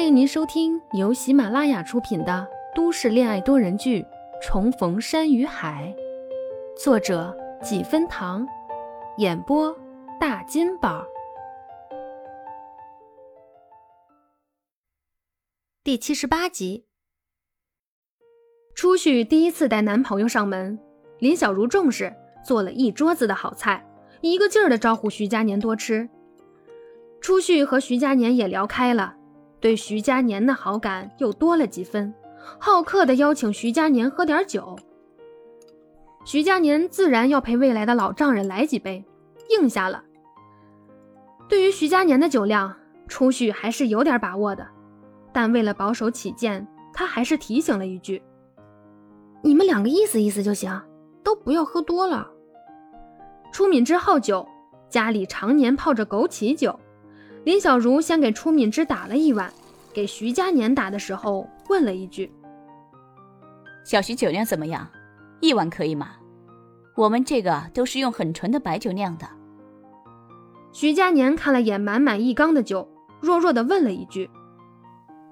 欢迎您收听由喜马拉雅出品的都市恋爱多人剧《重逢山与海》，作者几分糖，演播大金宝。第七十八集，初旭第一次带男朋友上门，林小如重视，做了一桌子的好菜，一个劲儿的招呼徐佳年多吃。初旭和徐佳年也聊开了。对徐佳年的好感又多了几分，好客的邀请徐佳年喝点酒。徐佳年自然要陪未来的老丈人来几杯，应下了。对于徐佳年的酒量，初旭还是有点把握的，但为了保守起见，他还是提醒了一句：“你们两个意思意思就行，都不要喝多了。”初敏之好酒，家里常年泡着枸杞酒。林小如先给初敏之打了一碗，给徐佳年打的时候问了一句：“小徐酒量怎么样？一碗可以吗？我们这个都是用很纯的白酒酿的。”徐佳年看了眼满满一缸的酒，弱弱的问了一句：“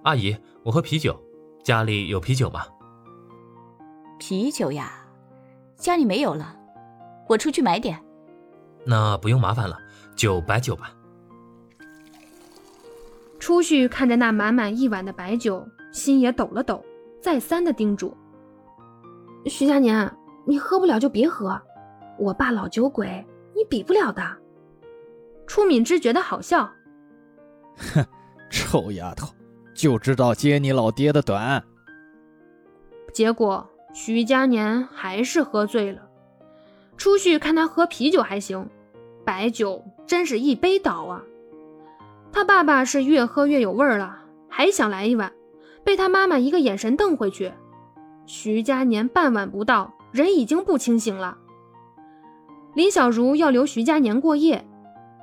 阿姨，我喝啤酒，家里有啤酒吗？”“啤酒呀，家里没有了，我出去买点。”“那不用麻烦了，就白酒吧。”初旭看着那满满一碗的白酒，心也抖了抖，再三的叮嘱：“徐佳年，你喝不了就别喝，我爸老酒鬼，你比不了的。”初敏之觉得好笑：“哼，臭丫头，就知道揭你老爹的短。”结果徐佳年还是喝醉了。初旭看他喝啤酒还行，白酒真是一杯倒啊。他爸爸是越喝越有味儿了，还想来一碗，被他妈妈一个眼神瞪回去。徐佳年半晚不到，人已经不清醒了。林小如要留徐佳年过夜，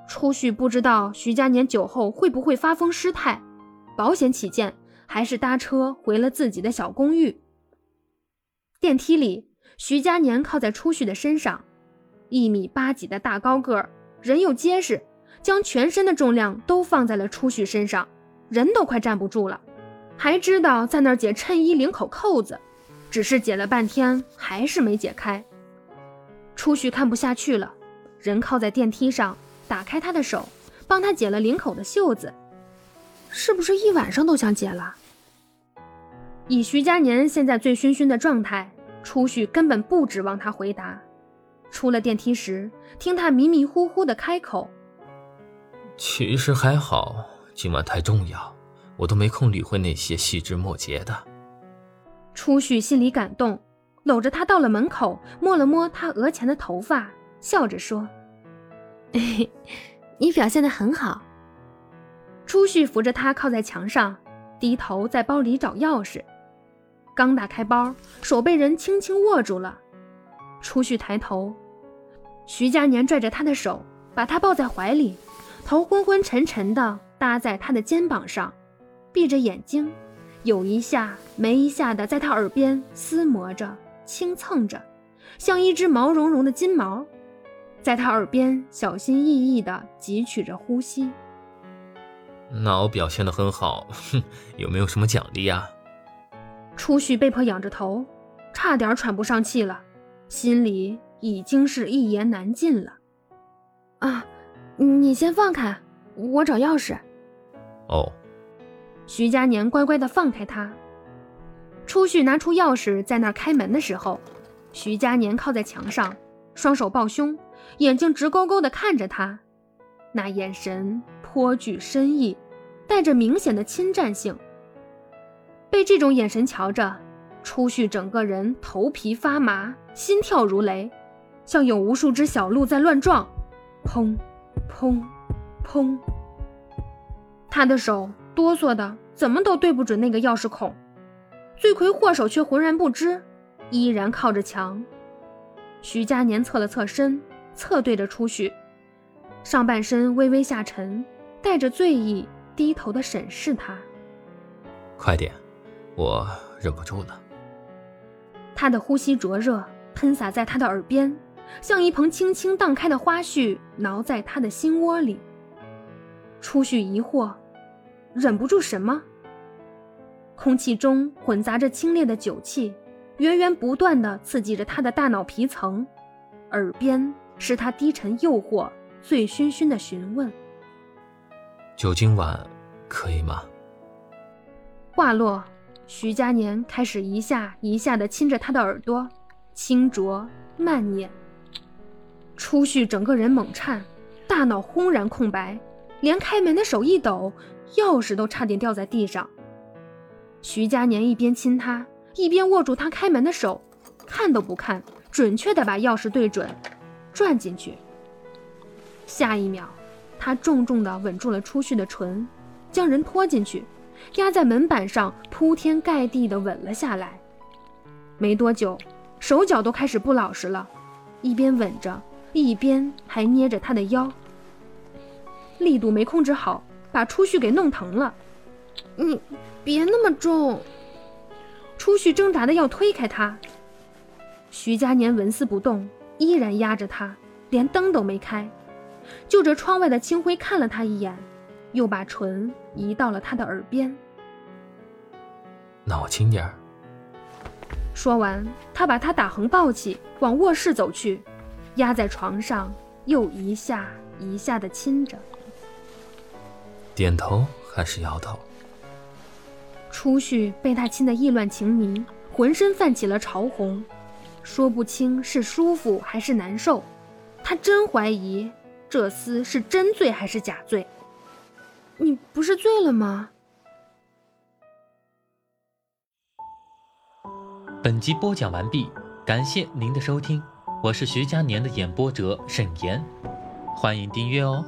初旭不知道徐佳年酒后会不会发疯失态，保险起见，还是搭车回了自己的小公寓。电梯里，徐佳年靠在初旭的身上，一米八几的大高个儿，人又结实。将全身的重量都放在了初旭身上，人都快站不住了，还知道在那儿解衬衣领口扣子，只是解了半天还是没解开。初旭看不下去了，人靠在电梯上，打开他的手，帮他解了领口的袖子，是不是一晚上都想解了？以徐佳年现在醉醺醺的状态，初旭根本不指望他回答。出了电梯时，听他迷迷糊糊的开口。其实还好，今晚太重要，我都没空理会那些细枝末节的。初旭心里感动，搂着他到了门口，摸了摸他额前的头发，笑着说：“ 你表现的很好。”初旭扶着他靠在墙上，低头在包里找钥匙。刚打开包，手被人轻轻握住了。初旭抬头，徐佳年拽着他的手，把他抱在怀里。头昏昏沉沉的搭在他的肩膀上，闭着眼睛，有一下没一下的在他耳边撕磨着、轻蹭着，像一只毛茸茸的金毛，在他耳边小心翼翼的汲取着呼吸。那我表现的很好，哼，有没有什么奖励呀？初旭被迫仰着头，差点喘不上气了，心里已经是一言难尽了。啊。你先放开，我找钥匙。哦。徐佳年乖乖的放开他。初旭拿出钥匙在那儿开门的时候，徐佳年靠在墙上，双手抱胸，眼睛直勾勾的看着他，那眼神颇具深意，带着明显的侵占性。被这种眼神瞧着，初旭整个人头皮发麻，心跳如雷，像有无数只小鹿在乱撞，砰。砰，砰！他的手哆嗦的，怎么都对不准那个钥匙孔。罪魁祸首却浑然不知，依然靠着墙。徐佳年侧了侧身，侧对着出去，上半身微微下沉，带着醉意，低头的审视他。快点，我忍不住了。他的呼吸灼热，喷洒在他的耳边。像一蓬轻轻荡开的花絮，挠在他的心窝里。初旭疑惑，忍不住什么？空气中混杂着清冽的酒气，源源不断的刺激着他的大脑皮层，耳边是他低沉诱惑、醉醺醺的询问：“酒今晚，可以吗？”话落，徐佳年开始一下一下的亲着他的耳朵，轻啄慢捻。初旭整个人猛颤，大脑轰然空白，连开门的手一抖，钥匙都差点掉在地上。徐佳年一边亲他，一边握住他开门的手，看都不看，准确地把钥匙对准，转进去。下一秒，他重重地吻住了初旭的唇，将人拖进去，压在门板上，铺天盖地地吻了下来。没多久，手脚都开始不老实了，一边吻着。一边还捏着他的腰，力度没控制好，把初旭给弄疼了。你别那么重！初旭挣扎的要推开他，徐佳年纹丝不动，依然压着他，连灯都没开，就着窗外的清辉看了他一眼，又把唇移到了他的耳边。那我轻点儿。说完，他把他打横抱起，往卧室走去。压在床上，又一下一下的亲着，点头还是摇头？初旭被他亲得意乱情迷，浑身泛起了潮红，说不清是舒服还是难受。他真怀疑这厮是真醉还是假醉。你不是醉了吗？本集播讲完毕，感谢您的收听。我是徐佳年的演播者沈岩，欢迎订阅哦。